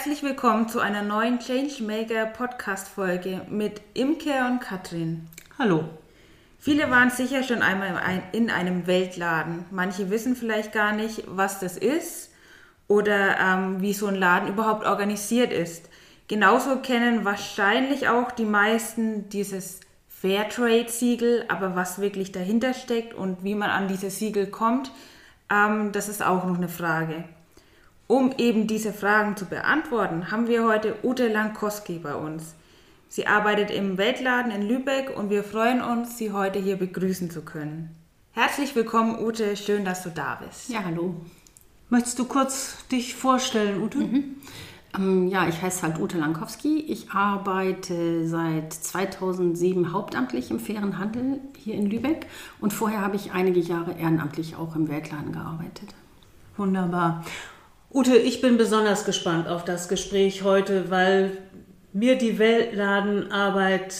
Herzlich willkommen zu einer neuen Changemaker Podcast Folge mit Imke und Katrin. Hallo. Viele waren sicher schon einmal in einem Weltladen. Manche wissen vielleicht gar nicht, was das ist oder ähm, wie so ein Laden überhaupt organisiert ist. Genauso kennen wahrscheinlich auch die meisten dieses Fairtrade-Siegel, aber was wirklich dahinter steckt und wie man an dieses Siegel kommt, ähm, das ist auch noch eine Frage. Um eben diese Fragen zu beantworten, haben wir heute Ute Lankowski bei uns. Sie arbeitet im Weltladen in Lübeck und wir freuen uns, Sie heute hier begrüßen zu können. Herzlich willkommen, Ute. Schön, dass du da bist. Ja, hallo. Möchtest du kurz dich vorstellen, Ute? Mhm. Ähm, ja, ich heiße halt Ute Lankowski. Ich arbeite seit 2007 hauptamtlich im fairen Handel hier in Lübeck und vorher habe ich einige Jahre ehrenamtlich auch im Weltladen gearbeitet. Wunderbar. Ute, ich bin besonders gespannt auf das Gespräch heute, weil mir die Weltladenarbeit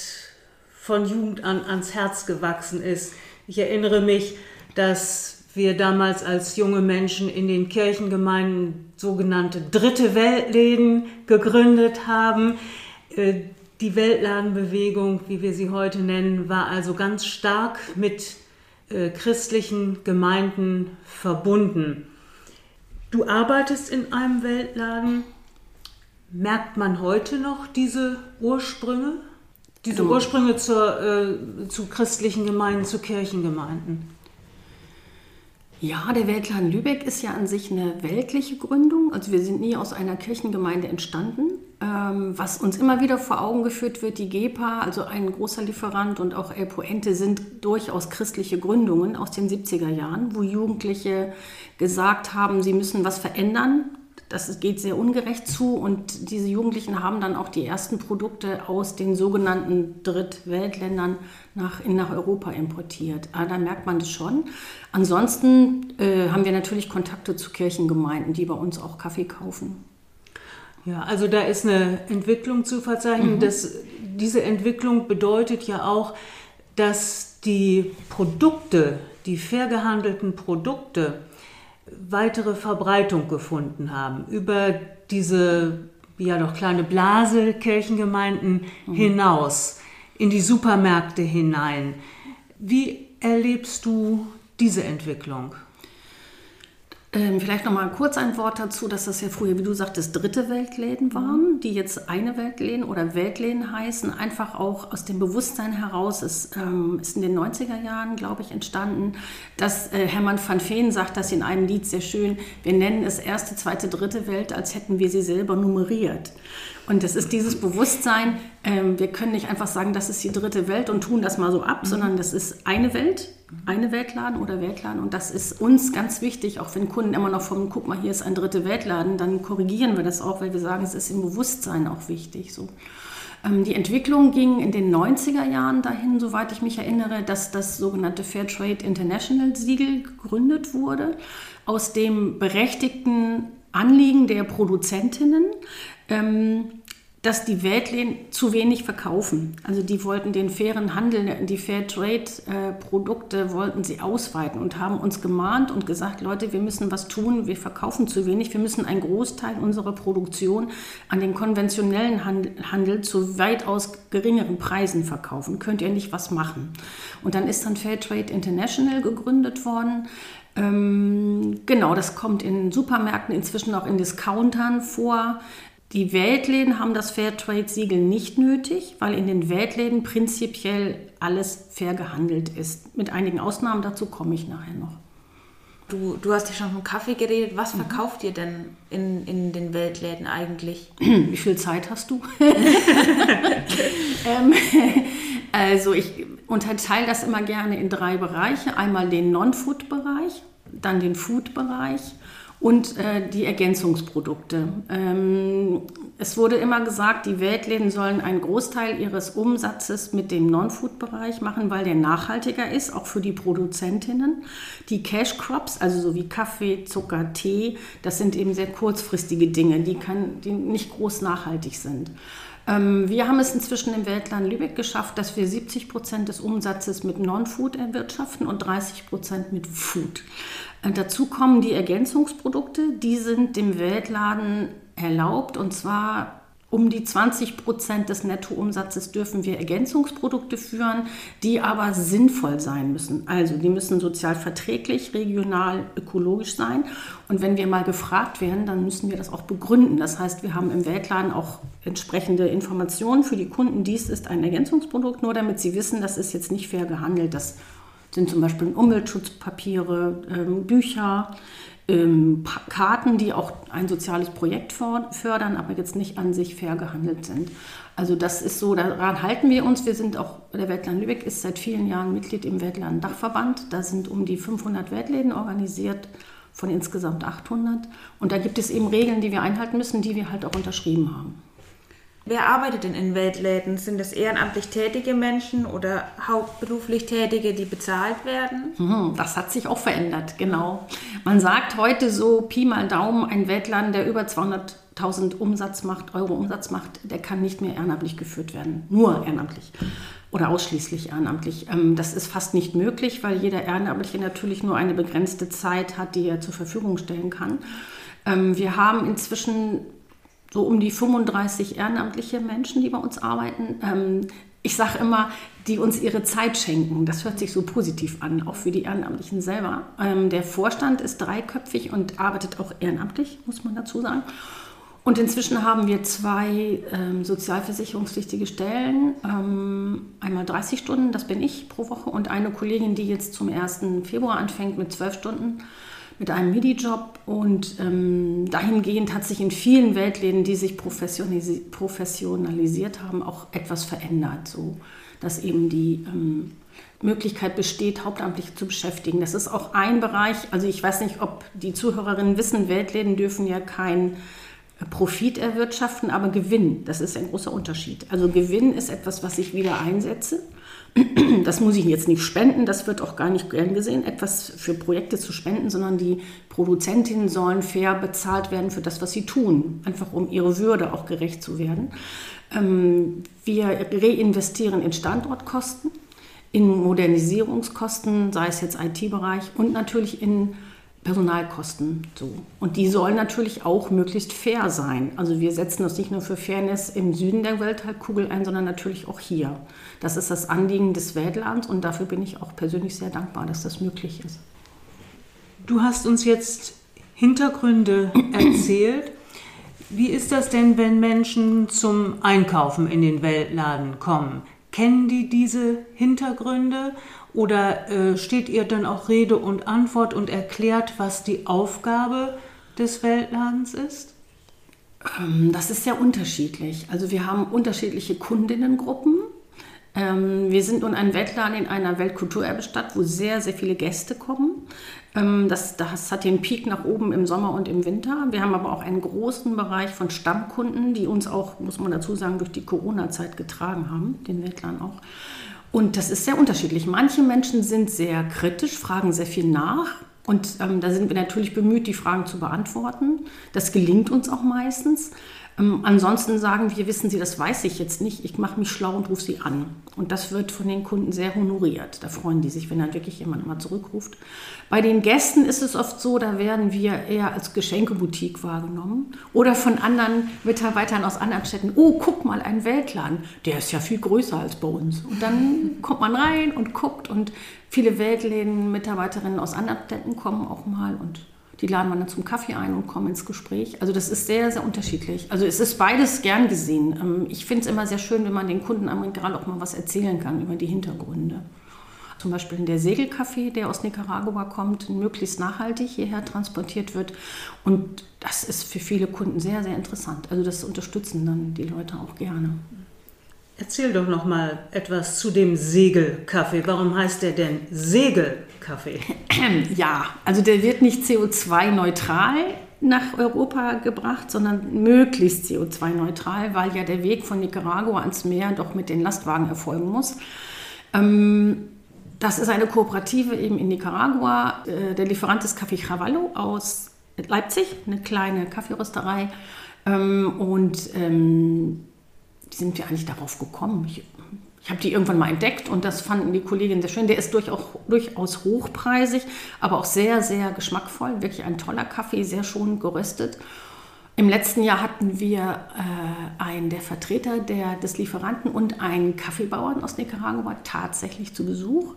von Jugend an ans Herz gewachsen ist. Ich erinnere mich, dass wir damals als junge Menschen in den Kirchengemeinden sogenannte dritte Weltläden gegründet haben. Äh, die Weltladenbewegung, wie wir sie heute nennen, war also ganz stark mit äh, christlichen Gemeinden verbunden. Du arbeitest in einem Weltladen. Merkt man heute noch diese Ursprünge? Diese also Ursprünge zur, äh, zu christlichen Gemeinden, zu Kirchengemeinden? Ja, der Weltladen Lübeck ist ja an sich eine weltliche Gründung. Also wir sind nie aus einer Kirchengemeinde entstanden. Ähm, was uns immer wieder vor Augen geführt wird, die GEPA, also ein großer Lieferant und auch El Poente sind durchaus christliche Gründungen aus den 70er Jahren, wo Jugendliche gesagt haben, sie müssen was verändern. Das geht sehr ungerecht zu und diese Jugendlichen haben dann auch die ersten Produkte aus den sogenannten Drittweltländern nach, nach Europa importiert. Ah, da merkt man das schon. Ansonsten äh, haben wir natürlich Kontakte zu Kirchengemeinden, die bei uns auch Kaffee kaufen. Ja, also da ist eine Entwicklung zu verzeichnen. Mhm. Das, diese Entwicklung bedeutet ja auch, dass die Produkte, die fair gehandelten Produkte, weitere Verbreitung gefunden haben über diese ja doch kleine Blase Kirchengemeinden mhm. hinaus in die Supermärkte hinein. Wie erlebst du diese Entwicklung? Ähm, vielleicht noch mal kurz ein Wort dazu, dass das ja früher, wie du sagtest, dritte Weltläden waren, die jetzt eine Weltläden oder Weltläden heißen. Einfach auch aus dem Bewusstsein heraus ist, ähm, ist in den 90er Jahren, glaube ich, entstanden, dass äh, Hermann van Veen sagt das in einem Lied sehr schön, wir nennen es erste, zweite, dritte Welt, als hätten wir sie selber nummeriert. Und das ist dieses Bewusstsein, ähm, wir können nicht einfach sagen, das ist die dritte Welt und tun das mal so ab, mhm. sondern das ist eine Welt, eine Weltladen oder Weltladen. Und das ist uns ganz wichtig, auch wenn Kunden immer noch vom, guck mal, hier ist ein dritte Weltladen, dann korrigieren wir das auch, weil wir sagen, es ist im Bewusstsein auch wichtig. So. Ähm, die Entwicklung ging in den 90er Jahren dahin, soweit ich mich erinnere, dass das sogenannte Fairtrade International Siegel gegründet wurde, aus dem berechtigten Anliegen der Produzentinnen, ähm, dass die Weltläden zu wenig verkaufen. Also die wollten den fairen Handel, die Fairtrade-Produkte äh, wollten sie ausweiten und haben uns gemahnt und gesagt, Leute, wir müssen was tun, wir verkaufen zu wenig, wir müssen einen Großteil unserer Produktion an den konventionellen Handel, Handel zu weitaus geringeren Preisen verkaufen. Könnt ihr nicht was machen? Und dann ist dann Fairtrade International gegründet worden. Ähm, genau, das kommt in Supermärkten, inzwischen auch in Discountern vor. Die Weltläden haben das Fairtrade-Siegel nicht nötig, weil in den Weltläden prinzipiell alles fair gehandelt ist. Mit einigen Ausnahmen, dazu komme ich nachher noch. Du, du hast ja schon vom Kaffee geredet. Was mhm. verkauft ihr denn in, in den Weltläden eigentlich? Wie viel Zeit hast du? ähm, also ich unterteile das immer gerne in drei Bereiche. Einmal den Non-Food-Bereich, dann den Food-Bereich und äh, die Ergänzungsprodukte. Ähm, es wurde immer gesagt, die Weltläden sollen einen Großteil ihres Umsatzes mit dem Non-Food-Bereich machen, weil der nachhaltiger ist, auch für die Produzentinnen. Die Cash Crops, also so wie Kaffee, Zucker, Tee, das sind eben sehr kurzfristige Dinge, die, kann, die nicht groß nachhaltig sind. Ähm, wir haben es inzwischen im Weltland Lübeck geschafft, dass wir 70 Prozent des Umsatzes mit Non-Food erwirtschaften und 30 Prozent mit Food. Und dazu kommen die Ergänzungsprodukte, die sind dem Weltladen erlaubt und zwar um die 20 Prozent des Nettoumsatzes dürfen wir Ergänzungsprodukte führen, die aber sinnvoll sein müssen. Also die müssen sozial verträglich, regional, ökologisch sein. Und wenn wir mal gefragt werden, dann müssen wir das auch begründen. Das heißt, wir haben im Weltladen auch entsprechende Informationen für die Kunden. Dies ist ein Ergänzungsprodukt, nur damit sie wissen, das ist jetzt nicht fair gehandelt. Das sind zum Beispiel Umweltschutzpapiere, ähm, Bücher, ähm, Karten, die auch ein soziales Projekt fördern, aber jetzt nicht an sich fair gehandelt sind. Also das ist so, daran halten wir uns. Wir sind auch, der Weltland Lübeck ist seit vielen Jahren Mitglied im Weltland Dachverband. Da sind um die 500 Weltläden organisiert von insgesamt 800. Und da gibt es eben Regeln, die wir einhalten müssen, die wir halt auch unterschrieben haben. Wer arbeitet denn in Weltläden? Sind das ehrenamtlich tätige Menschen oder hauptberuflich Tätige, die bezahlt werden? Hm, das hat sich auch verändert, genau. Man sagt heute so Pi mal Daumen, ein Weltladen, der über 200.000 Umsatz macht, Euro Umsatz macht, der kann nicht mehr ehrenamtlich geführt werden. Nur ehrenamtlich oder ausschließlich ehrenamtlich. Ähm, das ist fast nicht möglich, weil jeder Ehrenamtliche natürlich nur eine begrenzte Zeit hat, die er zur Verfügung stellen kann. Ähm, wir haben inzwischen so um die 35 ehrenamtliche Menschen, die bei uns arbeiten. Ähm, ich sage immer, die uns ihre Zeit schenken. Das hört sich so positiv an, auch für die Ehrenamtlichen selber. Ähm, der Vorstand ist dreiköpfig und arbeitet auch ehrenamtlich, muss man dazu sagen. Und inzwischen haben wir zwei ähm, sozialversicherungspflichtige Stellen, ähm, einmal 30 Stunden, das bin ich pro Woche, und eine Kollegin, die jetzt zum 1. Februar anfängt mit 12 Stunden mit einem MIDI-Job und ähm, dahingehend hat sich in vielen Weltläden, die sich professionalisiert haben, auch etwas verändert, so dass eben die ähm, Möglichkeit besteht, Hauptamtliche zu beschäftigen. Das ist auch ein Bereich, also ich weiß nicht, ob die Zuhörerinnen wissen, Weltläden dürfen ja kein Profit erwirtschaften, aber Gewinn, das ist ein großer Unterschied. Also Gewinn ist etwas, was ich wieder einsetze das muss ich jetzt nicht spenden, das wird auch gar nicht gern gesehen, etwas für Projekte zu spenden, sondern die Produzentinnen sollen fair bezahlt werden für das, was sie tun, einfach um ihre Würde auch gerecht zu werden. Ähm, wir reinvestieren in Standortkosten, in Modernisierungskosten, sei es jetzt IT-Bereich und natürlich in Personalkosten so. Und die sollen natürlich auch möglichst fair sein. Also wir setzen uns nicht nur für Fairness im Süden der Welthalbkugel ein, sondern natürlich auch hier. Das ist das Anliegen des Weltlands und dafür bin ich auch persönlich sehr dankbar, dass das möglich ist. Du hast uns jetzt Hintergründe erzählt. Wie ist das denn, wenn Menschen zum Einkaufen in den Weltladen kommen? Kennen die diese Hintergründe oder äh, steht ihr dann auch Rede und Antwort und erklärt, was die Aufgabe des Weltladens ist? Ähm, das ist sehr unterschiedlich. Also wir haben unterschiedliche Kundinnengruppen. Ähm, wir sind nun ein Weltladen in einer Weltkulturerbestadt, wo sehr, sehr viele Gäste kommen. Ähm, das, das hat den Peak nach oben im Sommer und im Winter. Wir haben aber auch einen großen Bereich von Stammkunden, die uns auch, muss man dazu sagen, durch die Corona-Zeit getragen haben, den Weltladen auch. Und das ist sehr unterschiedlich. Manche Menschen sind sehr kritisch, fragen sehr viel nach. Und ähm, da sind wir natürlich bemüht, die Fragen zu beantworten. Das gelingt uns auch meistens. Ähm, ansonsten sagen wir, wissen Sie, das weiß ich jetzt nicht, ich mache mich schlau und rufe Sie an. Und das wird von den Kunden sehr honoriert. Da freuen die sich, wenn dann wirklich jemand mal zurückruft. Bei den Gästen ist es oft so, da werden wir eher als Geschenkeboutique wahrgenommen oder von anderen Mitarbeitern aus anderen Städten. Oh, guck mal, ein Weltladen, der ist ja viel größer als bei uns. Und dann kommt man rein und guckt und viele Weltläden, Mitarbeiterinnen aus anderen Städten kommen auch mal und die laden wir dann zum Kaffee ein und kommen ins Gespräch. Also das ist sehr, sehr unterschiedlich. Also es ist beides gern gesehen. Ähm, ich finde es immer sehr schön, wenn man den Kunden gerade auch mal was erzählen kann über die Hintergründe. Zum Beispiel der Segelkaffee, der aus Nicaragua kommt, möglichst nachhaltig hierher transportiert wird. Und das ist für viele Kunden sehr, sehr interessant. Also das unterstützen dann die Leute auch gerne. Erzähl doch noch mal etwas zu dem Segelkaffee. Warum heißt der denn Segelkaffee? Ja, also der wird nicht CO2-neutral nach Europa gebracht, sondern möglichst CO2-neutral, weil ja der Weg von Nicaragua ans Meer doch mit den Lastwagen erfolgen muss. Ähm, das ist eine Kooperative eben in Nicaragua. Äh, der Lieferant ist Café Cavallo aus Leipzig, eine kleine Kaffeerösterei. Ähm, und ähm, sind wir eigentlich darauf gekommen? Ich, ich habe die irgendwann mal entdeckt und das fanden die Kolleginnen sehr schön. Der ist durchaus, durchaus hochpreisig, aber auch sehr, sehr geschmackvoll. Wirklich ein toller Kaffee, sehr schonend geröstet. Im letzten Jahr hatten wir äh, einen der Vertreter der, des Lieferanten und einen Kaffeebauern aus Nicaragua tatsächlich zu Besuch.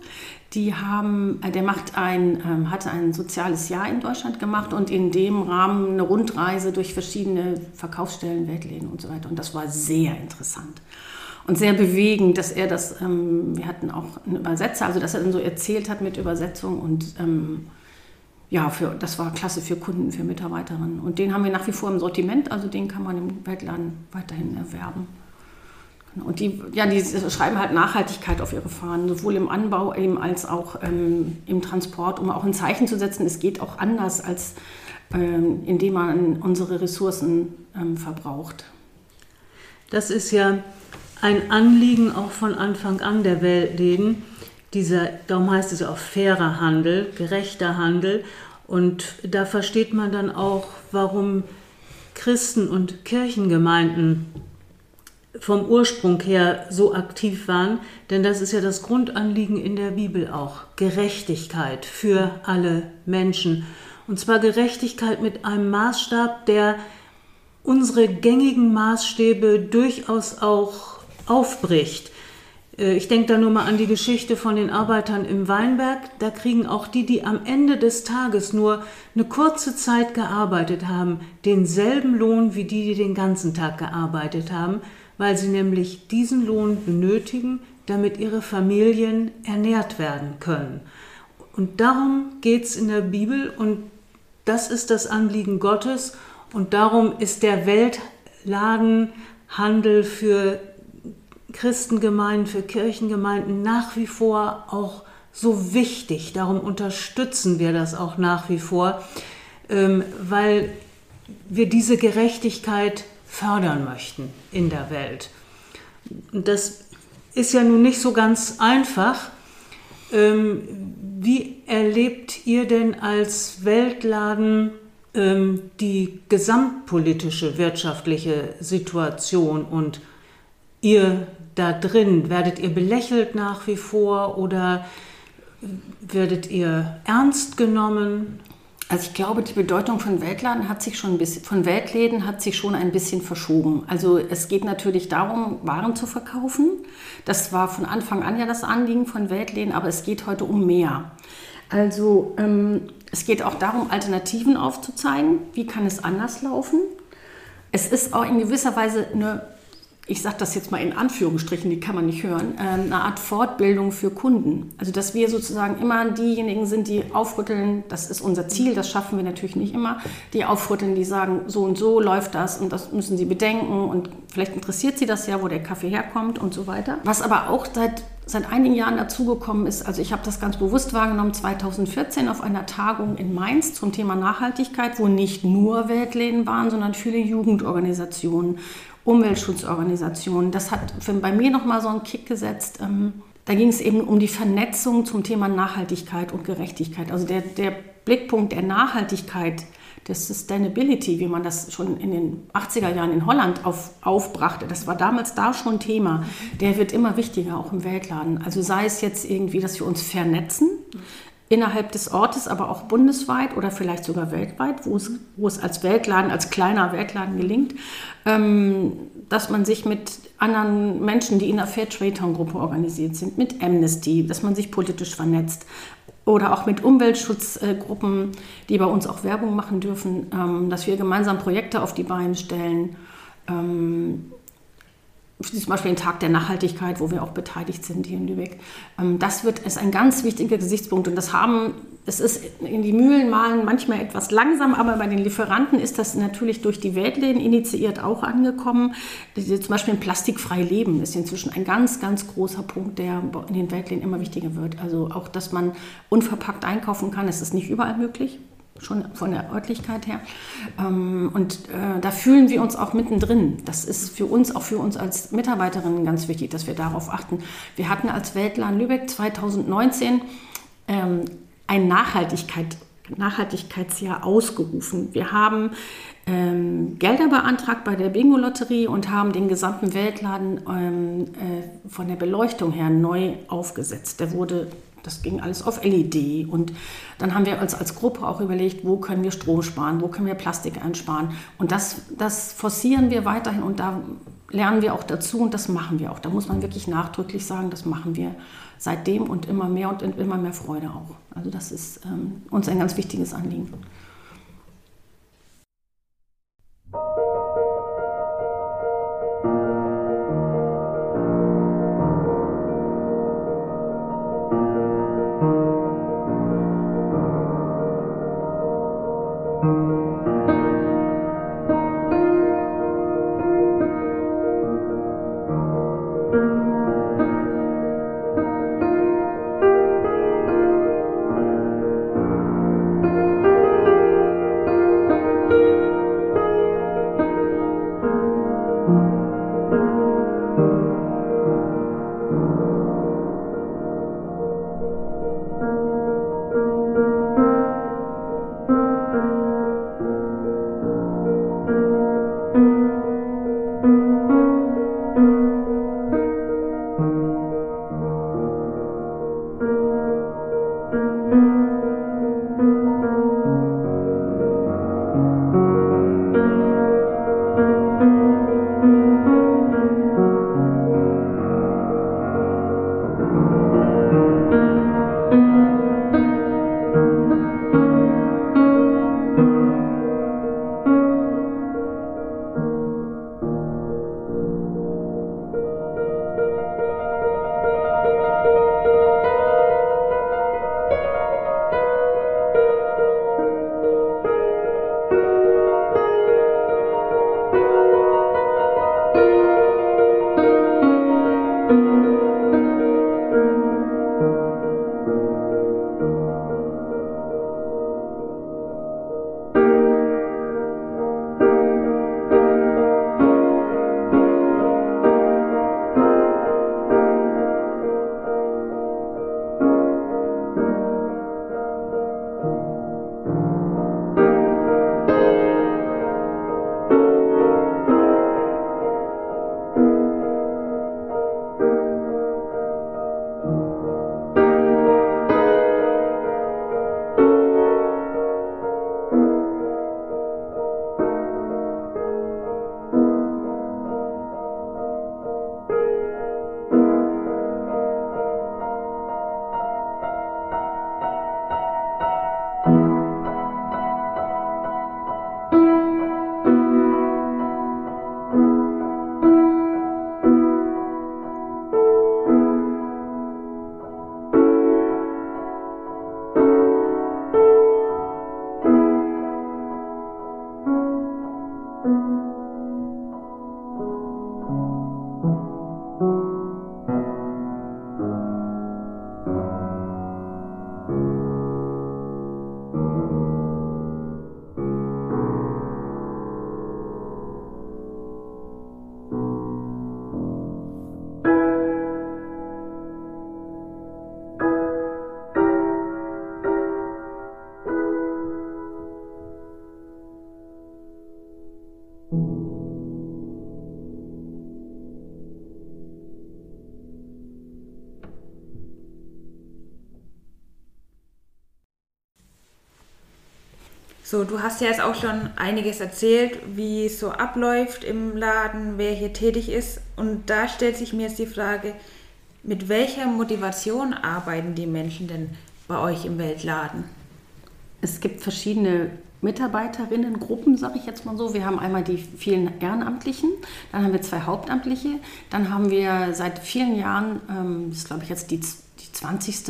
Die haben, äh, der macht ein, ähm, hatte ein soziales Jahr in Deutschland gemacht und in dem Rahmen eine Rundreise durch verschiedene Verkaufsstellen, Weltläden und so weiter. Und das war sehr interessant und sehr bewegend, dass er das, ähm, wir hatten auch einen Übersetzer, also dass er dann so erzählt hat mit Übersetzung und ähm, ja, für, das war klasse für Kunden, für Mitarbeiterinnen. Und den haben wir nach wie vor im Sortiment, also den kann man im Weltladen weiterhin erwerben. Genau. Und die, ja, die schreiben halt Nachhaltigkeit auf ihre Fahnen, sowohl im Anbau eben als auch ähm, im Transport, um auch ein Zeichen zu setzen, es geht auch anders, als ähm, indem man unsere Ressourcen ähm, verbraucht. Das ist ja ein Anliegen auch von Anfang an der Weltläden dieser, darum heißt es auch fairer Handel, gerechter Handel. Und da versteht man dann auch, warum Christen und Kirchengemeinden vom Ursprung her so aktiv waren, denn das ist ja das Grundanliegen in der Bibel auch. Gerechtigkeit für alle Menschen. Und zwar Gerechtigkeit mit einem Maßstab, der unsere gängigen Maßstäbe durchaus auch aufbricht. Äh, ich denke da nur mal an die Geschichte von den Arbeitern im Weinberg. Da kriegen auch die, die am Ende des Tages nur eine kurze Zeit gearbeitet haben, denselben Lohn wie die, die den ganzen Tag gearbeitet haben, weil sie nämlich diesen Lohn benötigen, damit ihre Familien ernährt werden können. Und darum geht es in der Bibel und das ist das Anliegen Gottes und darum ist der Weltladenhandel für Christengemeinden, für Kirchengemeinden nach wie vor auch so wichtig. Darum unterstützen wir das auch nach wie vor, ähm, weil wir diese Gerechtigkeit fördern möchten in der Welt. Das ist ja nun nicht so ganz einfach. Ähm, wie erlebt ihr denn als Weltladen ähm, die gesamtpolitische wirtschaftliche Situation und ihr da drin? Werdet ihr belächelt nach wie vor oder werdet ihr ernst genommen? Also ich glaube, die Bedeutung von Weltladen hat sich schon ein bisschen, von Weltläden hat sich schon ein bisschen verschoben. Also es geht natürlich darum, Waren zu verkaufen. Das war von Anfang an ja das Anliegen von Weltläden, aber es geht heute um mehr. Also ähm, es geht auch darum, Alternativen aufzuzeigen. Wie kann es anders laufen? Es ist auch in gewisser Weise eine ich sage das jetzt mal in Anführungsstrichen, die kann man nicht hören, äh, eine Art Fortbildung für Kunden. Also dass wir sozusagen immer diejenigen sind, die aufrütteln, das ist unser Ziel, das schaffen wir natürlich nicht immer, die aufrütteln, die sagen, so und so läuft das und das müssen sie bedenken und vielleicht interessiert sie das ja, wo der Kaffee herkommt und so weiter. Was aber auch seit, seit einigen Jahren dazugekommen ist, also ich habe das ganz bewusst wahrgenommen, 2014 auf einer Tagung in Mainz zum Thema Nachhaltigkeit, wo nicht nur Weltläden waren, sondern viele Jugendorganisationen Umweltschutzorganisationen. Das hat für, bei mir nochmal so einen Kick gesetzt. Ähm, da ging es eben um die Vernetzung zum Thema Nachhaltigkeit und Gerechtigkeit. Also der, der Blickpunkt der Nachhaltigkeit, der Sustainability, wie man das schon in den 80er Jahren in Holland auf, aufbrachte, das war damals da schon Thema, der wird immer wichtiger, auch im Weltladen. Also sei es jetzt irgendwie, dass wir uns vernetzen, innerhalb des Ortes, aber auch bundesweit oder vielleicht sogar weltweit, wo es, wo es als Weltladen, als kleiner Weltladen gelingt, ähm, dass man sich mit anderen Menschen, die in der Fairtrade-Gruppe organisiert sind, mit Amnesty, dass man sich politisch vernetzt oder auch mit Umweltschutzgruppen, die bei uns auch Werbung machen dürfen, ähm, dass wir gemeinsam Projekte auf die Beine stellen. Ähm, zum Beispiel den Tag der Nachhaltigkeit, wo wir auch beteiligt sind hier in Lübeck. Ähm, das wird, ist ein ganz wichtiger Gesichtspunkt und das haben, es ist in die Mühlen malen manchmal etwas langsam, aber bei den Lieferanten ist das natürlich durch die Weltläden initiiert auch angekommen. Zum Beispiel ein plastikfrei Leben ist inzwischen ein ganz, ganz großer Punkt, der in den Weltläden immer wichtiger wird. Also auch, dass man unverpackt einkaufen kann, ist es nicht überall möglich schon von der Örtlichkeit her. Ähm, und äh, da fühlen wir uns auch mittendrin. Das ist für uns, auch für uns als Mitarbeiterinnen ganz wichtig, dass wir darauf achten. Wir hatten als Weltland Lübeck 2019 ähm, ein Nachhaltigkeit, Nachhaltigkeitsjahr ausgerufen. Wir haben ähm, Gelder beantragt bei der Bingo-Lotterie und haben den gesamten Weltladen ähm, äh, von der Beleuchtung her neu aufgesetzt. Der wurde Das ging alles auf LED. Und dann haben wir als, als Gruppe auch überlegt, wo können wir Strom sparen, wo können wir Plastik einsparen. Und das, das forcieren wir weiterhin und da lernen wir auch dazu und das machen wir auch. Da muss man wirklich nachdrücklich sagen, das machen wir seitdem und immer mehr und immer mehr Freude auch. Also das ist ähm, uns ein ganz wichtiges Anliegen. So, du hast ja jetzt auch schon einiges erzählt, wie es so abläuft im Laden, wer hier tätig ist. Und da stellt sich mir jetzt die Frage, mit welcher Motivation arbeiten die Menschen denn bei euch im Weltladen? Es gibt verschiedene Mitarbeiterinnengruppen, sage ich jetzt mal so. Wir haben einmal die vielen Ehrenamtlichen, dann haben wir zwei Hauptamtliche, dann haben wir seit vielen Jahren, ähm, das ist glaube ich jetzt die, die 20.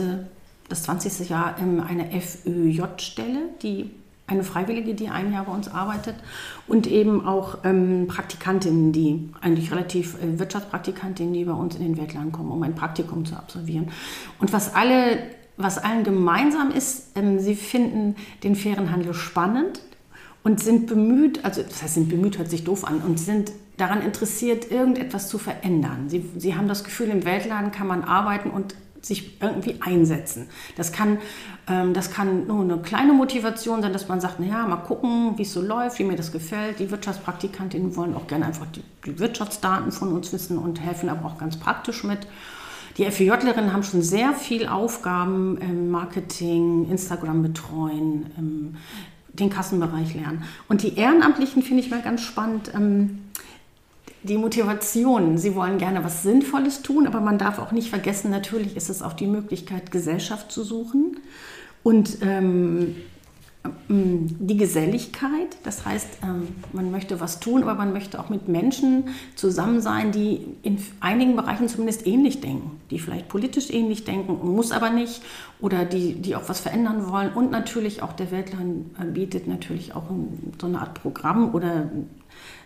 das 20. Jahr, ähm, eine FÖJ-Stelle, die eine Freiwillige, die ein Jahr bei uns arbeitet und eben auch ähm, Praktikantinnen, die eigentlich relativ äh, Wirtschaftspraktikantinnen, die bei uns in den Weltladen kommen, um ein Praktikum zu absolvieren. Und was alle, was allen gemeinsam ist, ähm, sie finden den fairen Handel spannend und sind bemüht, also das heißt, sind bemüht hört sich doof an und sind daran interessiert, irgendetwas zu verändern. Sie, sie haben das Gefühl, im Weltladen kann man arbeiten und sich irgendwie einsetzen. Das kann, ähm, das kann nur eine kleine Motivation sein, dass man sagt, naja, mal gucken, wie es so läuft, wie mir das gefällt. Die Wirtschaftspraktikantinnen wollen auch gerne einfach die, die Wirtschaftsdaten von uns wissen und helfen aber auch ganz praktisch mit. Die FEJlerinnen haben schon sehr viel Aufgaben im Marketing, Instagram betreuen, im, den Kassenbereich lernen. Und die Ehrenamtlichen finde ich mal ganz spannend. Ähm, die Motivation, sie wollen gerne was Sinnvolles tun, aber man darf auch nicht vergessen, natürlich ist es auch die Möglichkeit, Gesellschaft zu suchen. Und ähm, ähm, die Geselligkeit, das heißt, ähm, man möchte was tun, aber man möchte auch mit Menschen zusammen sein, die in einigen Bereichen zumindest ähnlich denken, die vielleicht politisch ähnlich denken, muss aber nicht, oder die, die auch was verändern wollen. Und natürlich auch der Weltland bietet natürlich auch so eine Art Programm oder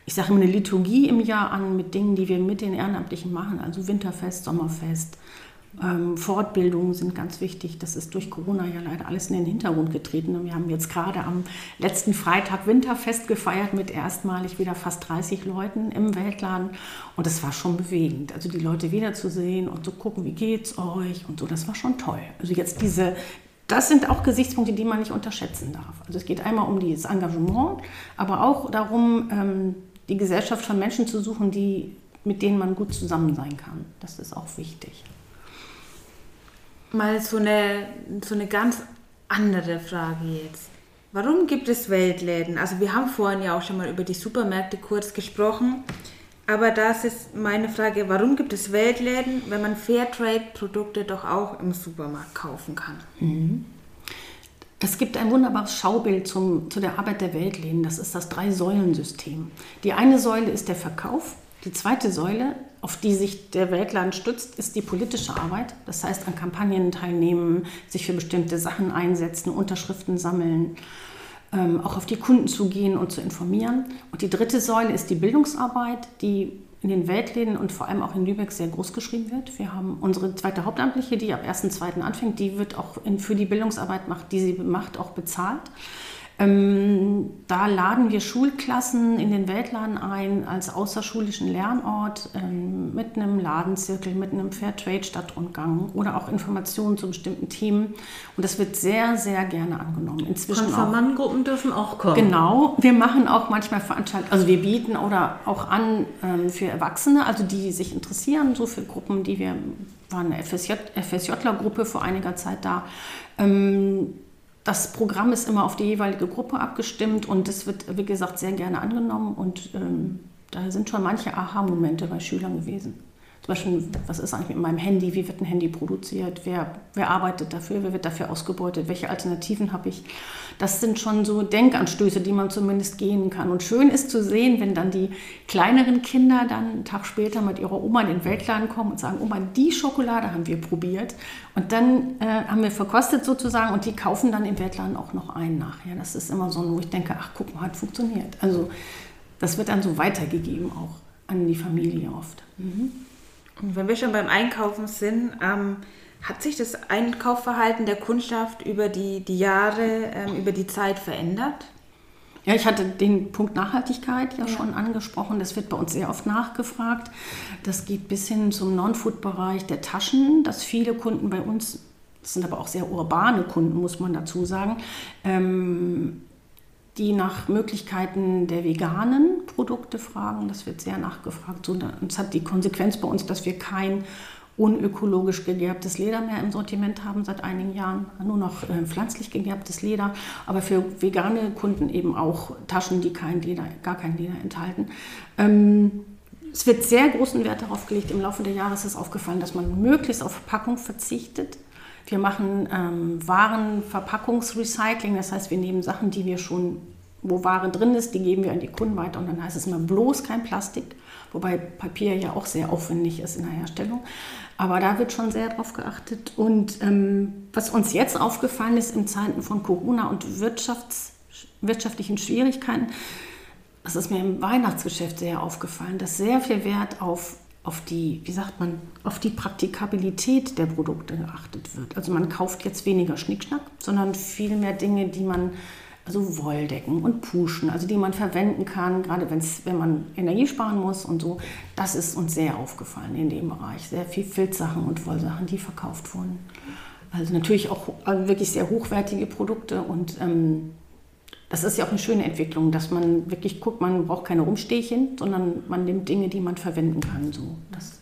ich sage immer eine Liturgie im Jahr an mit Dingen, die wir mit den Ehrenamtlichen machen, also Winterfest, Sommerfest, ähm, Fortbildungen sind ganz wichtig. Das ist durch Corona ja leider alles in den Hintergrund getreten. Und wir haben jetzt gerade am letzten Freitag Winterfest gefeiert mit erstmalig wieder fast 30 Leuten im Weltladen. Und das war schon bewegend. Also die Leute wiederzusehen und zu gucken, wie geht's euch und so, das war schon toll. Also jetzt diese, das sind auch Gesichtspunkte, die man nicht unterschätzen darf. Also es geht einmal um dieses Engagement, aber auch darum, ähm, die Gesellschaft von Menschen zu suchen, die, mit denen man gut zusammen sein kann. Das ist auch wichtig. Mal so eine, so eine ganz andere Frage jetzt. Warum gibt es Weltläden? Also wir haben vorhin ja auch schon mal über die Supermärkte kurz gesprochen. Aber das ist meine Frage, warum gibt es Weltläden, wenn man Fairtrade-Produkte doch auch im Supermarkt kaufen kann? Mhm. Es gibt ein wunderbares Schaubild zum, zu der Arbeit der Weltläden. Das ist das Drei-Säulen-System. Die eine Säule ist der Verkauf, die zweite Säule, auf die sich der Weltland stützt, ist die politische Arbeit. Das heißt, an Kampagnen teilnehmen, sich für bestimmte Sachen einsetzen, Unterschriften sammeln, ähm, auch auf die Kunden zu gehen und zu informieren. Und die dritte Säule ist die Bildungsarbeit, die in den Weltläden und vor allem auch in Lübeck sehr groß geschrieben wird. Wir haben unsere zweite Hauptamtliche, die ab 1.2. anfängt, die wird auch in, für die Bildungsarbeit, macht, die sie macht, auch bezahlt. Ähm, da laden wir Schulklassen in den Weltladen ein als außerschulischen Lernort ähm, mit einem Ladenzirkel, mit einem Fairtrade-Stadtrundgang oder auch Informationen zu bestimmten Themen. Und das wird sehr, sehr gerne angenommen. Inzwischen Konfirmandengruppen dürfen auch kommen. Genau. Wir machen auch manchmal Veranstaltungen, also wir bieten oder auch an ähm, für Erwachsene, also die sich interessieren, so für Gruppen, die wir, waren eine FSJ, FSJler-Gruppe vor einiger Zeit da. Das Programm ist immer auf die jeweilige Gruppe abgestimmt und es wird, wie gesagt, sehr gerne angenommen und ähm, da sind schon manche Aha-Momente bei Schülern gewesen. Zum Beispiel, was ist eigentlich mit meinem Handy? Wie wird ein Handy produziert? Wer, wer arbeitet dafür? Wer wird dafür ausgebeutet? Welche Alternativen habe ich? Das sind schon so Denkanstöße, die man zumindest gehen kann. Und schön ist zu sehen, wenn dann die kleineren Kinder dann einen Tag später mit ihrer Oma in den Weltladen kommen und sagen, Oma, die Schokolade haben wir probiert. Und dann äh, haben wir verkostet sozusagen und die kaufen dann im Weltladen auch noch ein nachher. Das ist immer so, wo ich denke, ach guck mal, hat funktioniert. Also das wird dann so weitergegeben auch an die Familie oft. Mhm. Und wenn wir schon beim Einkaufen sind, ähm, hat sich das Einkaufverhalten der Kundschaft über die, die Jahre, ähm, über die Zeit verändert? Ja, ich hatte den Punkt Nachhaltigkeit ja, ja, schon angesprochen. Das wird bei uns sehr oft nachgefragt. Das geht bis hin zum Non-Food-Bereich der Taschen, dass viele Kunden bei uns, das sind aber auch sehr urbane Kunden, muss man dazu sagen, ähm, die nach Möglichkeiten der veganen Produkte fragen. Das wird sehr nachgefragt. Das hat die Konsequenz bei uns, dass wir kein unökologisch gegerbtes Leder mehr im Sortiment haben seit einigen Jahren, nur noch äh, pflanzlich gegerbtes Leder, aber für vegane Kunden eben auch Taschen, die kein Leder, gar kein Leder enthalten. Ähm, es wird sehr großen Wert darauf gelegt. Im Laufe der Jahre ist es aufgefallen, dass man möglichst auf Verpackung verzichtet. Wir machen ähm, Warenverpackungsrecycling, das heißt, wir nehmen Sachen, die wir schon, wo Ware drin ist, die geben wir an die Kunden weiter und dann heißt es immer bloß kein Plastik, wobei Papier ja auch sehr aufwendig ist in der Herstellung. Aber da wird schon sehr drauf geachtet. Und ähm, was uns jetzt aufgefallen ist in Zeiten von Corona und Wirtschafts-, wirtschaftlichen Schwierigkeiten, das ist mir im Weihnachtsgeschäft sehr aufgefallen, dass sehr viel Wert auf auf die, wie sagt man, auf die Praktikabilität der Produkte geachtet wird. Also man kauft jetzt weniger Schnickschnack, sondern viel mehr Dinge, die man, also Wolldecken und Puschen, also die man verwenden kann, gerade wenn's, wenn man Energie sparen muss und so. Das ist uns sehr aufgefallen in dem Bereich. Sehr viel Filzsachen und Wollsachen, die verkauft wurden. Also natürlich auch also wirklich sehr hochwertige Produkte und ähm, das ist ja auch eine schöne Entwicklung, dass man wirklich guckt, man braucht keine Rumstehchen, sondern man nimmt Dinge, die man verwenden kann. So, das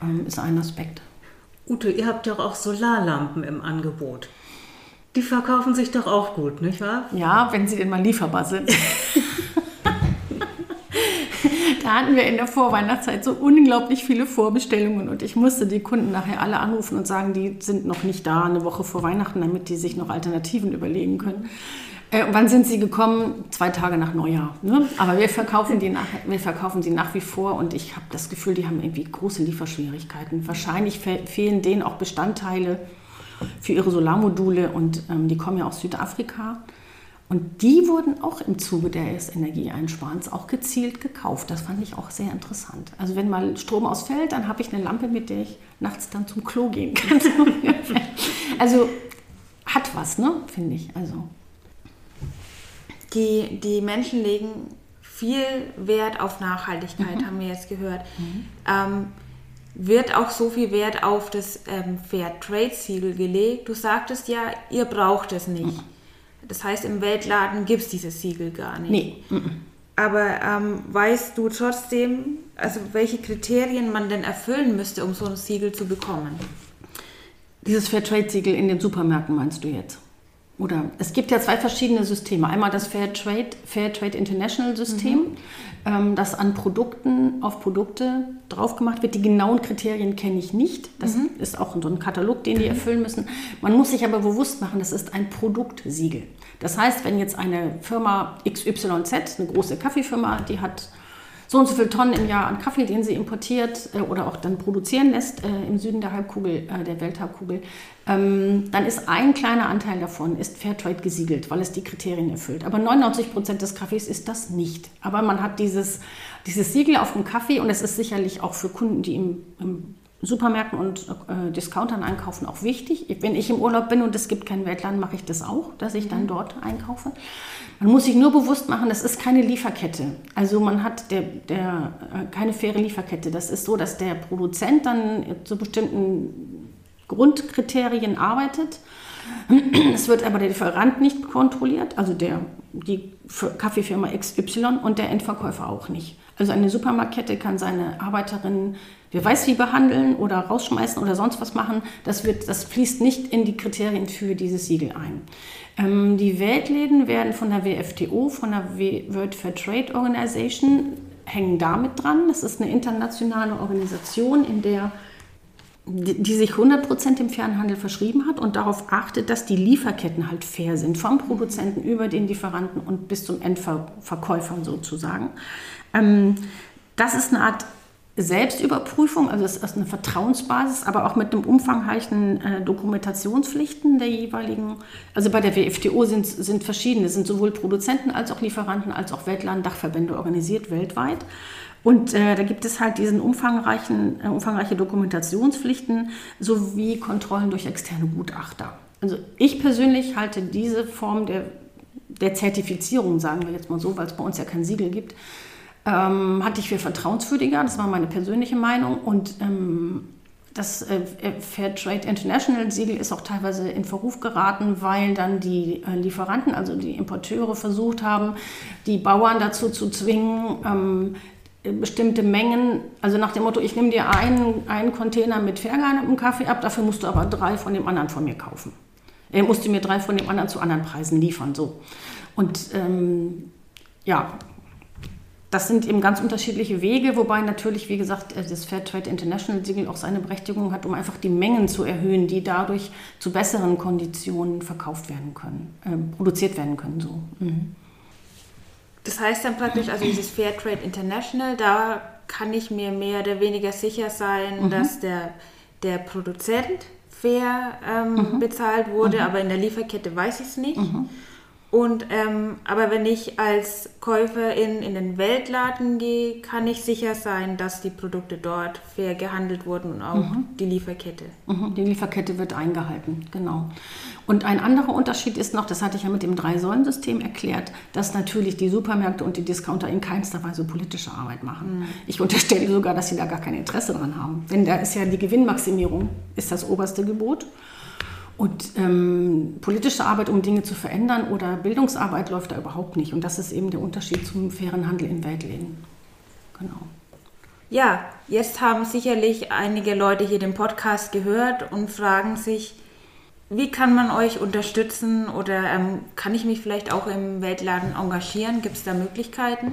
ähm, ist ein Aspekt. Ute, ihr habt ja auch Solarlampen im Angebot. Die verkaufen sich doch auch gut, nicht wahr? Ja, wenn sie denn mal lieferbar sind. da hatten wir in der Vorweihnachtszeit so unglaublich viele Vorbestellungen und ich musste die Kunden nachher alle anrufen und sagen, die sind noch nicht da eine Woche vor Weihnachten, damit die sich noch Alternativen überlegen können. Äh, wann sind sie gekommen? Zwei Tage nach Neujahr. Ne? Aber wir verkaufen, die nach, wir verkaufen sie nach wie vor und ich habe das Gefühl, die haben irgendwie große Lieferschwierigkeiten. Wahrscheinlich fe fehlen denen auch Bestandteile für ihre Solarmodule und ähm, die kommen ja aus Südafrika. Und die wurden auch im Zuge des Energieeinsparens auch gezielt gekauft. Das fand ich auch sehr interessant. Also wenn mal Strom ausfällt, dann habe ich eine Lampe, mit der ich nachts dann zum Klo gehen kann. also hat was, ne, finde ich. Also die, die Menschen legen viel Wert auf Nachhaltigkeit, mhm. haben wir jetzt gehört. Mhm. Ähm, wird auch so viel Wert auf das ähm, Fair Trade Siegel gelegt? Du sagtest ja, ihr braucht es nicht. Mhm. Das heißt, im Weltladen gibt es dieses Siegel gar nicht. Nee. Mhm. Aber ähm, weißt du trotzdem, also welche Kriterien man denn erfüllen müsste, um so ein Siegel zu bekommen? Dieses Fair Trade Siegel in den Supermärkten meinst du jetzt? Oder es gibt ja zwei verschiedene Systeme. Einmal das Fair Trade, Fair Trade International System, mhm. ähm, das an Produkten auf Produkte drauf gemacht wird. Die genauen Kriterien kenne ich nicht. Das mhm. ist auch so ein Katalog, den die mhm. erfüllen müssen. Man muss sich aber bewusst machen, das ist ein Produktsiegel. Das heißt, wenn jetzt eine Firma XYZ, eine große Kaffeefirma, die hat so und so viele Tonnen im Jahr an Kaffee, den sie importiert äh, oder auch dann produzieren lässt äh, im Süden der Halbkugel, äh, der Welthalbkugel, ähm, dann ist ein kleiner Anteil davon ist Fairtrade gesiegelt, weil es die Kriterien erfüllt. Aber 99 Prozent des Kaffees ist das nicht. Aber man hat dieses, dieses Siegel auf dem Kaffee und es ist sicherlich auch für Kunden, die im, im Supermärkten und äh, Discountern einkaufen auch wichtig. Wenn ich im Urlaub bin und es gibt kein Weltland, mache ich das auch, dass ich dann mhm. dort einkaufe. Man muss sich nur bewusst machen, das ist keine Lieferkette. Also man hat der, der, äh, keine faire Lieferkette. Das ist so, dass der Produzent dann zu bestimmten Grundkriterien arbeitet. Es wird aber der Lieferant nicht kontrolliert, also der, die Kaffeefirma XY und der Endverkäufer auch nicht. Also eine Supermarktkette kann seine Arbeiterinnen wer weiß wie behandeln oder rausschmeißen oder sonst was machen. Das, wird, das fließt nicht in die Kriterien für dieses Siegel ein. Ähm, die Weltläden werden von der WFTO, von der World Fair Trade Organization, hängen damit dran. Das ist eine internationale Organisation, in der die sich 100% dem Fernhandel verschrieben hat und darauf achtet, dass die Lieferketten halt fair sind, vom Produzenten über den Lieferanten und bis zum Endverkäufer sozusagen. Ähm, das ist eine Art Selbstüberprüfung, also es ist eine Vertrauensbasis, aber auch mit einem umfangreichen äh, Dokumentationspflichten der jeweiligen, also bei der WFTO sind, sind verschiedene, sind sowohl Produzenten als auch Lieferanten als auch Weltladen-Dachverbände organisiert weltweit. Und äh, da gibt es halt diesen umfangreichen, äh, umfangreiche Dokumentationspflichten sowie Kontrollen durch externe Gutachter. Also ich persönlich halte diese Form der, der Zertifizierung, sagen wir jetzt mal so, weil es bei uns ja kein Siegel gibt, ähm, hatte ich für vertrauenswürdiger. Das war meine persönliche Meinung. Und ähm, das äh, Fair Trade International Siegel ist auch teilweise in Verruf geraten, weil dann die äh, Lieferanten, also die Importeure, versucht haben, die Bauern dazu zu zwingen, ähm, bestimmte Mengen, also nach dem Motto, ich nehme dir einen, einen Container mit fairgehandeltem Kaffee ab, dafür musst du aber drei von dem anderen von mir kaufen. Er musste mir drei von dem anderen zu anderen Preisen liefern, so. Und ähm, ja, das sind eben ganz unterschiedliche Wege, wobei natürlich, wie gesagt, äh, das Fair Trade International Siegel auch seine Berechtigung hat, um einfach die Mengen zu erhöhen, die dadurch zu besseren Konditionen verkauft werden können, äh, produziert werden können. So. Mhm. Das heißt dann praktisch, also dieses Fair Trade International, da kann ich mir mehr oder weniger sicher sein, mhm. dass der, der Produzent fair ähm, mhm. bezahlt wurde, mhm. aber in der Lieferkette weiß ich es nicht. Und ähm, aber wenn ich als Käuferin in den Weltladen gehe, kann ich sicher sein, dass die Produkte dort fair gehandelt wurden und auch mhm. die Lieferkette. Mhm, die Lieferkette wird eingehalten, genau. Und ein anderer Unterschied ist noch, das hatte ich ja mit dem Drei-Säulen-System erklärt, dass natürlich die Supermärkte und die Discounter in keinster Weise politische Arbeit machen. Mhm. Ich unterstelle sogar, dass sie da gar kein Interesse dran haben. Denn da ist ja die Gewinnmaximierung, ist das oberste Gebot. Und ähm, politische Arbeit, um Dinge zu verändern oder Bildungsarbeit läuft da überhaupt nicht. Und das ist eben der Unterschied zum fairen Handel in Weltläden. Genau. Ja, jetzt haben sicherlich einige Leute hier den Podcast gehört und fragen sich, wie kann man euch unterstützen oder ähm, kann ich mich vielleicht auch im Weltladen engagieren? Gibt es da Möglichkeiten?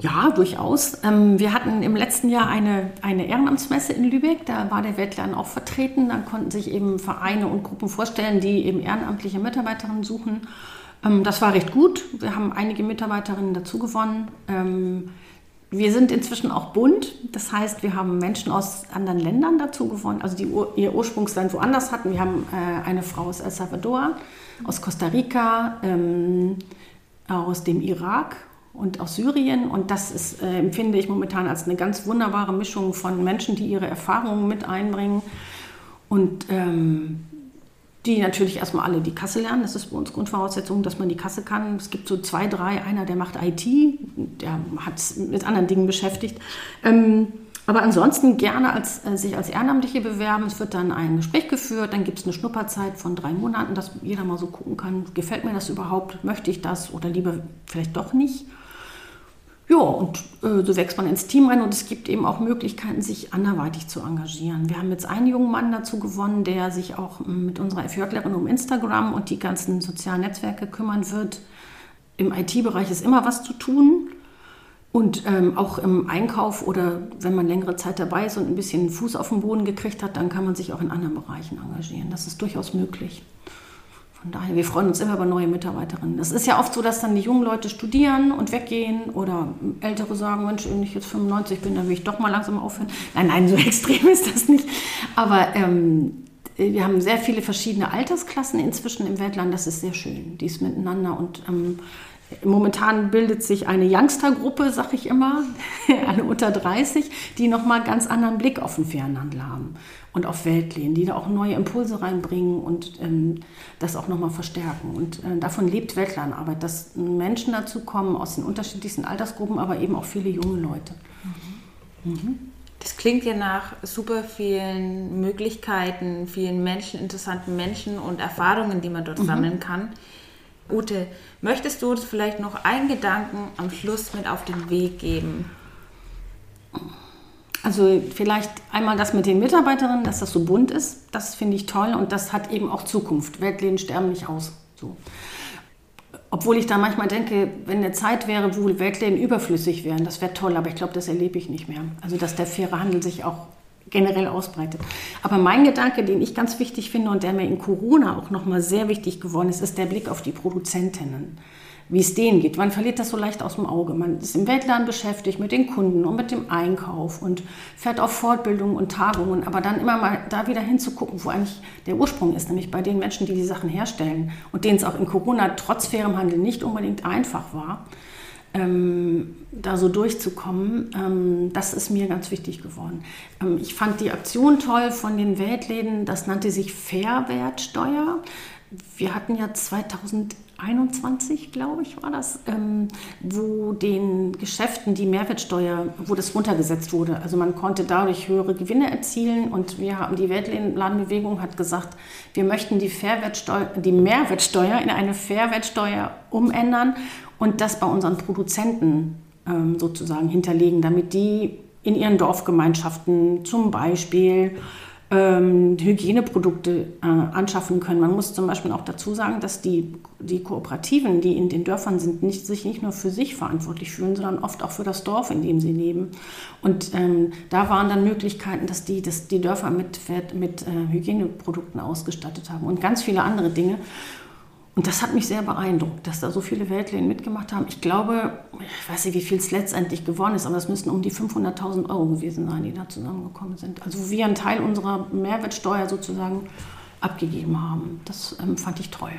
Ja, durchaus. Ähm, wir hatten im letzten Jahr eine, eine Ehrenamtsmesse in Lübeck. Da war der Weltladen auch vertreten. Da konnten sich eben Vereine und Gruppen vorstellen, die eben ehrenamtliche Mitarbeiterinnen suchen. Ähm, das war recht gut. Wir haben einige Mitarbeiterinnen dazu gewonnen. Ähm, wir sind inzwischen auch bunt. Das heißt, wir haben Menschen aus anderen Ländern dazu gewonnen, also die ihr Ursprungsland woanders hatten. Wir haben äh, eine Frau aus El Salvador, aus Costa Rica, aus dem Irak und aus Syrien. Und das ist, äh, empfinde ich momentan als eine ganz wunderbare Mischung von Menschen, die ihre Erfahrungen mit einbringen und ähm, die natürlich erstmal alle die Kasse lernen. Das ist bei uns Grundvoraussetzung, dass man die Kasse kann. Es gibt so zwei, drei. Einer, der macht IT, der hat mit anderen Dingen beschäftigt. Ähm, aber ansonsten gerne als, äh, sich als Ehrenamtliche bewerben. Es wird dann ein Gespräch geführt, dann gibt es eine Schnupperzeit von drei Monaten, dass jeder mal so gucken kann, gefällt mir das überhaupt, möchte ich das oder lieber vielleicht doch nicht. Ja, und äh, so wächst man ins Team rein und es gibt eben auch Möglichkeiten, sich anderweitig zu engagieren. Wir haben jetzt einen jungen Mann dazu gewonnen, der sich auch ähm, mit unserer FJlerin um Instagram und die ganzen sozialen Netzwerke kümmern wird. Im IT-Bereich ist immer was zu tun. Und ähm, auch im Einkauf oder wenn man längere Zeit dabei ist und ein bisschen Fuß auf den Boden gekriegt hat, dann kann man sich auch in anderen Bereichen engagieren. Das ist durchaus möglich. Von daher, wir freuen uns immer über neue Mitarbeiterinnen. Es ist ja oft so, dass dann die jungen Leute studieren und weggehen oder Ältere sagen, Mensch, wenn ich jetzt 95 bin, dann will ich doch mal langsam aufhören. Nein, nein, so extrem ist das nicht. Aber ähm, wir haben sehr viele verschiedene Altersklassen inzwischen im Weltland. Das ist sehr schön, dies miteinander. Und ähm, momentan bildet sich eine Youngster-Gruppe, sag ich immer, alle unter 30, die nochmal ganz anderen Blick auf den Fernhandel haben und auf Weltlehen, die da auch neue Impulse reinbringen und ähm, das auch nochmal verstärken. Und äh, davon lebt Weltladenarbeit, dass Menschen dazu kommen aus den unterschiedlichsten Altersgruppen, aber eben auch viele junge Leute. Mhm. Mhm. Das klingt ja nach super vielen Möglichkeiten, vielen Menschen, interessanten Menschen und Erfahrungen, die man dort mhm. sammeln kann. Ute, möchtest du uns vielleicht noch einen Gedanken am Schluss mit auf den Weg geben? Also vielleicht einmal das mit den Mitarbeiterinnen, dass das so bunt ist. Das finde ich toll und das hat eben auch Zukunft. Weltläden sterben nicht aus. So. Obwohl ich da manchmal denke, wenn eine Zeit wäre, wo Weltläden überflüssig wären, das wäre toll, aber ich glaube, das erlebe ich nicht mehr. Also dass der faire Handel sich auch generell ausbreitet. Aber mein Gedanke, den ich ganz wichtig finde und der mir in Corona auch nochmal sehr wichtig geworden ist, ist der Blick auf die Produzentinnen wie es denen geht. Man verliert das so leicht aus dem Auge. Man ist im Weltladen beschäftigt mit den Kunden und mit dem Einkauf und fährt auf Fortbildungen und Tagungen, aber dann immer mal da wieder hinzugucken, wo eigentlich der Ursprung ist, nämlich bei den Menschen, die die Sachen herstellen und denen es auch in Corona trotz fairem Handel nicht unbedingt einfach war. Ähm, da so durchzukommen, ähm, das ist mir ganz wichtig geworden. Ähm, ich fand die Aktion toll von den Weltläden, das nannte sich Fairwertsteuer. Wir hatten ja 2000 21, glaube ich, war das, ähm, wo den Geschäften die Mehrwertsteuer, wo das runtergesetzt wurde. Also man konnte dadurch höhere Gewinne erzielen und wir haben, die Weltladenbewegung hat gesagt, wir möchten die, die Mehrwertsteuer in eine Fairwertsteuer umändern und das bei unseren Produzenten ähm, sozusagen hinterlegen, damit die in ihren Dorfgemeinschaften zum Beispiel ähm, Hygieneprodukte äh, anschaffen können. Man muss zum Beispiel auch dazu sagen, dass die, die Kooperativen, die in den Dörfern sind, nicht, sich nicht nur für sich verantwortlich fühlen, sondern oft auch für das Dorf, in dem sie leben. Und ähm, da waren dann Möglichkeiten, dass die, dass die Dörfer mit, mit äh, Hygieneprodukten ausgestattet haben und ganz viele andere Dinge. Und das hat mich sehr beeindruckt, dass da so viele Weltläden mitgemacht haben. Ich glaube, ich weiß nicht, wie viel es letztendlich geworden ist, aber es müssten um die 500.000 Euro gewesen sein, die da zusammengekommen sind. Also wo wir einen Teil unserer Mehrwertsteuer sozusagen abgegeben haben. Das ähm, fand ich toll.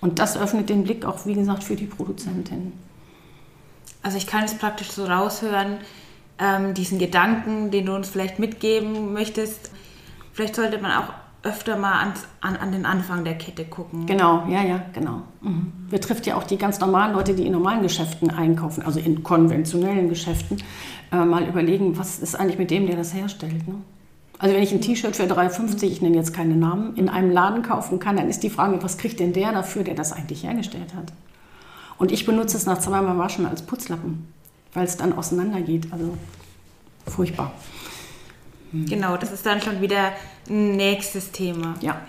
Und das öffnet den Blick auch, wie gesagt, für die Produzentin. Also ich kann es praktisch so raushören, ähm, diesen Gedanken, den du uns vielleicht mitgeben möchtest. Vielleicht sollte man auch öfter mal ans, an, an den Anfang der Kette gucken. Genau, ja, ja, genau. Mhm. Betrifft ja auch die ganz normalen Leute, die in normalen Geschäften einkaufen, also in konventionellen Geschäften, äh, mal überlegen, was ist eigentlich mit dem, der das herstellt. Ne? Also wenn ich ein T-Shirt für 3,50, ich nenne jetzt keine Namen, in einem Laden kaufen kann, dann ist die Frage, was kriegt denn der dafür, der das eigentlich hergestellt hat? Und ich benutze es nach zweimal Waschen als Putzlappen, weil es dann auseinandergeht. Also furchtbar. Genau, das ist dann schon wieder ein nächstes Thema. Ja.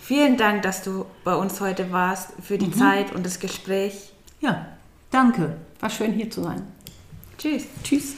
Vielen Dank, dass du bei uns heute warst, für die Zeit und das Gespräch. Ja, danke. War schön hier zu sein. Tschüss. Tschüss.